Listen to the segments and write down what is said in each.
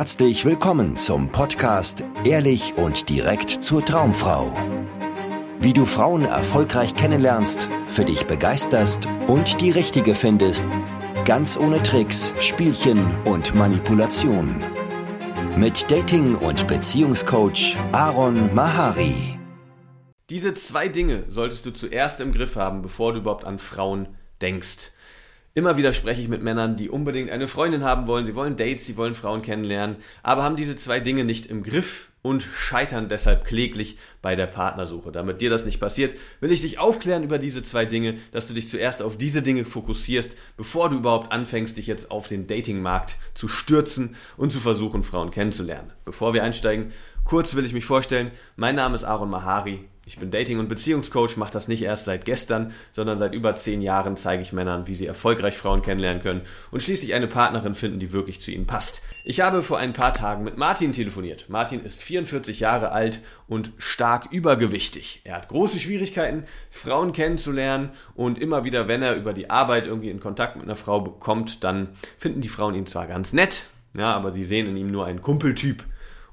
herzlich willkommen zum Podcast Ehrlich und direkt zur Traumfrau. Wie du Frauen erfolgreich kennenlernst, für dich begeisterst und die richtige findest, ganz ohne Tricks, Spielchen und Manipulation. Mit Dating- und Beziehungscoach Aaron Mahari. Diese zwei Dinge solltest du zuerst im Griff haben, bevor du überhaupt an Frauen denkst. Immer wieder spreche ich mit Männern, die unbedingt eine Freundin haben wollen, sie wollen Dates, sie wollen Frauen kennenlernen, aber haben diese zwei Dinge nicht im Griff und scheitern deshalb kläglich bei der Partnersuche. Damit dir das nicht passiert, will ich dich aufklären über diese zwei Dinge, dass du dich zuerst auf diese Dinge fokussierst, bevor du überhaupt anfängst, dich jetzt auf den Datingmarkt zu stürzen und zu versuchen, Frauen kennenzulernen. Bevor wir einsteigen, kurz will ich mich vorstellen. Mein Name ist Aaron Mahari. Ich bin Dating- und Beziehungscoach, mache das nicht erst seit gestern, sondern seit über zehn Jahren zeige ich Männern, wie sie erfolgreich Frauen kennenlernen können und schließlich eine Partnerin finden, die wirklich zu ihnen passt. Ich habe vor ein paar Tagen mit Martin telefoniert. Martin ist 44 Jahre alt und stark übergewichtig. Er hat große Schwierigkeiten, Frauen kennenzulernen und immer wieder, wenn er über die Arbeit irgendwie in Kontakt mit einer Frau bekommt, dann finden die Frauen ihn zwar ganz nett, ja, aber sie sehen in ihm nur einen Kumpeltyp.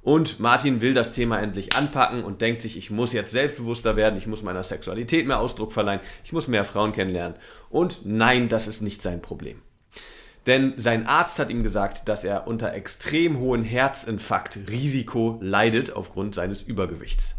Und Martin will das Thema endlich anpacken und denkt sich, ich muss jetzt selbstbewusster werden, ich muss meiner Sexualität mehr Ausdruck verleihen, ich muss mehr Frauen kennenlernen. Und nein, das ist nicht sein Problem. Denn sein Arzt hat ihm gesagt, dass er unter extrem hohem Herzinfarkt-Risiko leidet aufgrund seines Übergewichts.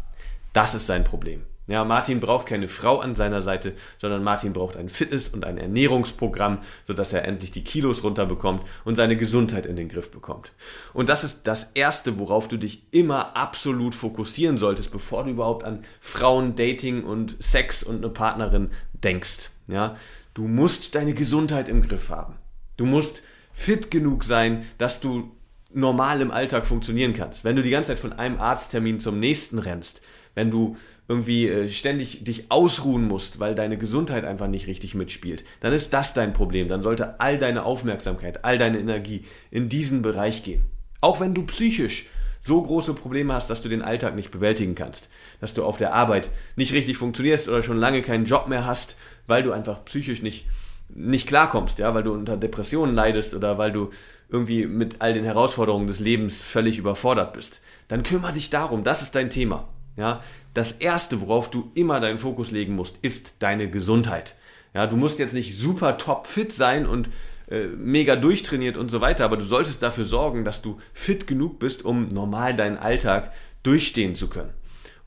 Das ist sein Problem. Ja, Martin braucht keine Frau an seiner Seite, sondern Martin braucht ein Fitness- und ein Ernährungsprogramm, sodass er endlich die Kilos runterbekommt und seine Gesundheit in den Griff bekommt. Und das ist das Erste, worauf du dich immer absolut fokussieren solltest, bevor du überhaupt an Frauen, Dating und Sex und eine Partnerin denkst. Ja, du musst deine Gesundheit im Griff haben. Du musst fit genug sein, dass du normal im Alltag funktionieren kannst. Wenn du die ganze Zeit von einem Arzttermin zum nächsten rennst, wenn du irgendwie äh, ständig dich ausruhen musst, weil deine Gesundheit einfach nicht richtig mitspielt, dann ist das dein Problem. Dann sollte all deine Aufmerksamkeit, all deine Energie in diesen Bereich gehen. Auch wenn du psychisch so große Probleme hast, dass du den Alltag nicht bewältigen kannst, dass du auf der Arbeit nicht richtig funktionierst oder schon lange keinen Job mehr hast, weil du einfach psychisch nicht nicht klarkommst, ja, weil du unter Depressionen leidest oder weil du irgendwie mit all den Herausforderungen des Lebens völlig überfordert bist, dann kümmere dich darum, das ist dein Thema. Ja, das erste, worauf du immer deinen Fokus legen musst, ist deine Gesundheit. Ja, du musst jetzt nicht super top fit sein und äh, mega durchtrainiert und so weiter, aber du solltest dafür sorgen, dass du fit genug bist, um normal deinen Alltag durchstehen zu können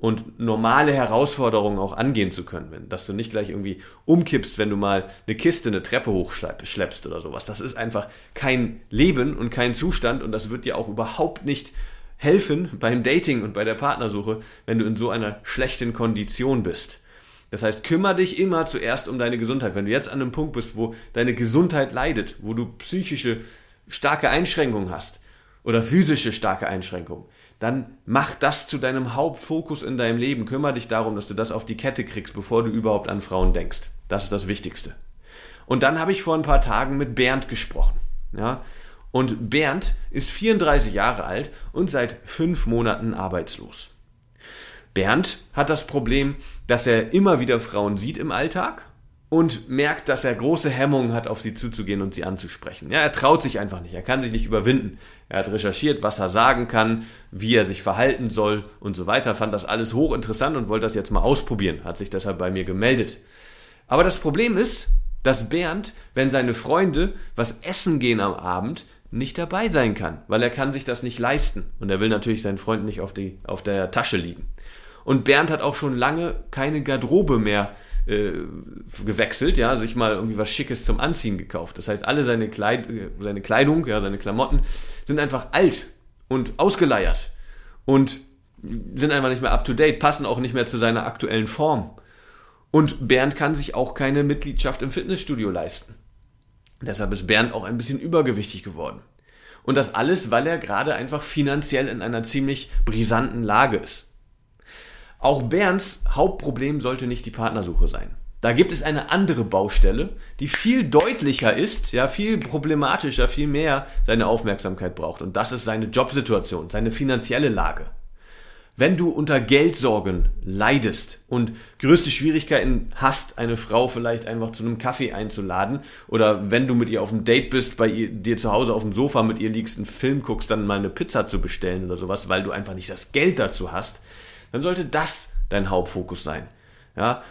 und normale Herausforderungen auch angehen zu können, wenn, dass du nicht gleich irgendwie umkippst, wenn du mal eine Kiste, eine Treppe hochschleppst oder sowas. Das ist einfach kein Leben und kein Zustand und das wird dir auch überhaupt nicht helfen beim Dating und bei der Partnersuche, wenn du in so einer schlechten Kondition bist. Das heißt, kümmere dich immer zuerst um deine Gesundheit. Wenn du jetzt an einem Punkt bist, wo deine Gesundheit leidet, wo du psychische starke Einschränkungen hast oder physische starke Einschränkungen, dann mach das zu deinem Hauptfokus in deinem Leben. Kümmere dich darum, dass du das auf die Kette kriegst, bevor du überhaupt an Frauen denkst. Das ist das Wichtigste. Und dann habe ich vor ein paar Tagen mit Bernd gesprochen. Ja, und Bernd ist 34 Jahre alt und seit fünf Monaten arbeitslos. Bernd hat das Problem, dass er immer wieder Frauen sieht im Alltag und merkt, dass er große Hemmungen hat, auf sie zuzugehen und sie anzusprechen. Ja, er traut sich einfach nicht, er kann sich nicht überwinden. Er hat recherchiert, was er sagen kann, wie er sich verhalten soll und so weiter, fand das alles hochinteressant und wollte das jetzt mal ausprobieren, hat sich deshalb bei mir gemeldet. Aber das Problem ist, dass Bernd, wenn seine Freunde was essen gehen am Abend, nicht dabei sein kann, weil er kann sich das nicht leisten und er will natürlich seinen Freund nicht auf, die, auf der Tasche liegen. Und Bernd hat auch schon lange keine Garderobe mehr äh, gewechselt, ja, sich mal irgendwie was Schickes zum Anziehen gekauft. Das heißt, alle seine, Kleid seine Kleidung, ja, seine Klamotten sind einfach alt und ausgeleiert und sind einfach nicht mehr up to date, passen auch nicht mehr zu seiner aktuellen Form. Und Bernd kann sich auch keine Mitgliedschaft im Fitnessstudio leisten. Deshalb ist Bernd auch ein bisschen übergewichtig geworden. Und das alles, weil er gerade einfach finanziell in einer ziemlich brisanten Lage ist. Auch Bernds Hauptproblem sollte nicht die Partnersuche sein. Da gibt es eine andere Baustelle, die viel deutlicher ist, ja, viel problematischer, viel mehr seine Aufmerksamkeit braucht. Und das ist seine Jobsituation, seine finanzielle Lage. Wenn du unter Geldsorgen leidest und größte Schwierigkeiten hast, eine Frau vielleicht einfach zu einem Kaffee einzuladen oder wenn du mit ihr auf einem Date bist, bei ihr, dir zu Hause auf dem Sofa mit ihr liegst, einen Film guckst, dann mal eine Pizza zu bestellen oder sowas, weil du einfach nicht das Geld dazu hast, dann sollte das dein Hauptfokus sein. Ja,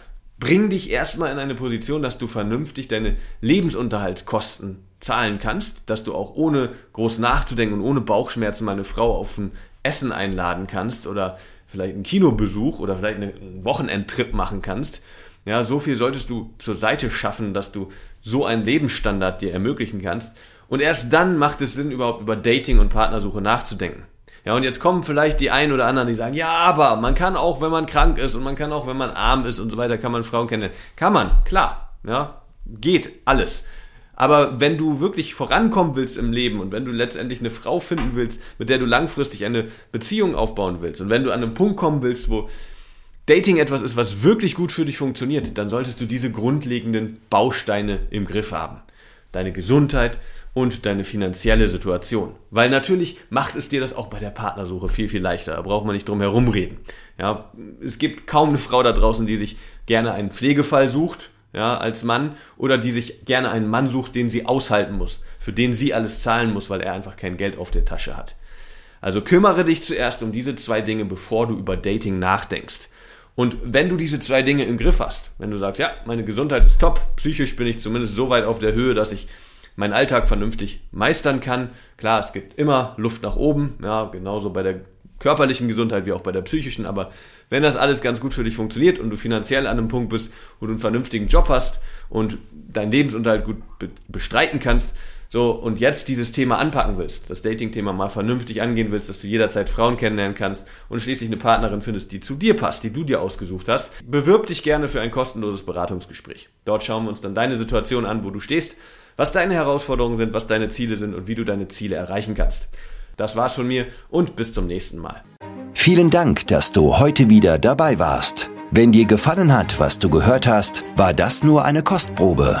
bring dich erstmal in eine Position, dass du vernünftig deine Lebensunterhaltskosten zahlen kannst, dass du auch ohne groß nachzudenken und ohne Bauchschmerzen mal eine Frau auf ein Essen einladen kannst oder vielleicht einen Kinobesuch oder vielleicht einen Wochenendtrip machen kannst. Ja, so viel solltest du zur Seite schaffen, dass du so einen Lebensstandard dir ermöglichen kannst. Und erst dann macht es Sinn, überhaupt über Dating und Partnersuche nachzudenken. Ja, und jetzt kommen vielleicht die einen oder anderen, die sagen, ja, aber man kann auch, wenn man krank ist und man kann auch, wenn man arm ist und so weiter, kann man Frauen kennenlernen. Kann man, klar, ja, geht alles. Aber wenn du wirklich vorankommen willst im Leben und wenn du letztendlich eine Frau finden willst, mit der du langfristig eine Beziehung aufbauen willst und wenn du an einen Punkt kommen willst, wo Dating etwas ist, was wirklich gut für dich funktioniert, dann solltest du diese grundlegenden Bausteine im Griff haben. Deine Gesundheit und deine finanzielle Situation. Weil natürlich macht es dir das auch bei der Partnersuche viel, viel leichter. Da braucht man nicht drum herum reden. Ja, es gibt kaum eine Frau da draußen, die sich gerne einen Pflegefall sucht ja, als Mann oder die sich gerne einen Mann sucht, den sie aushalten muss, für den sie alles zahlen muss, weil er einfach kein Geld auf der Tasche hat. Also kümmere dich zuerst um diese zwei Dinge, bevor du über Dating nachdenkst. Und wenn du diese zwei Dinge im Griff hast, wenn du sagst, ja, meine Gesundheit ist top, psychisch bin ich zumindest so weit auf der Höhe, dass ich meinen Alltag vernünftig meistern kann. Klar, es gibt immer Luft nach oben, ja, genauso bei der körperlichen Gesundheit wie auch bei der psychischen. Aber wenn das alles ganz gut für dich funktioniert und du finanziell an einem Punkt bist, wo du einen vernünftigen Job hast und deinen Lebensunterhalt gut bestreiten kannst, so und jetzt dieses Thema anpacken willst, das Dating-Thema mal vernünftig angehen willst, dass du jederzeit Frauen kennenlernen kannst und schließlich eine Partnerin findest, die zu dir passt, die du dir ausgesucht hast, bewirb dich gerne für ein kostenloses Beratungsgespräch. Dort schauen wir uns dann deine Situation an, wo du stehst, was deine Herausforderungen sind, was deine Ziele sind und wie du deine Ziele erreichen kannst. Das war's von mir und bis zum nächsten Mal. Vielen Dank, dass du heute wieder dabei warst. Wenn dir gefallen hat, was du gehört hast, war das nur eine Kostprobe.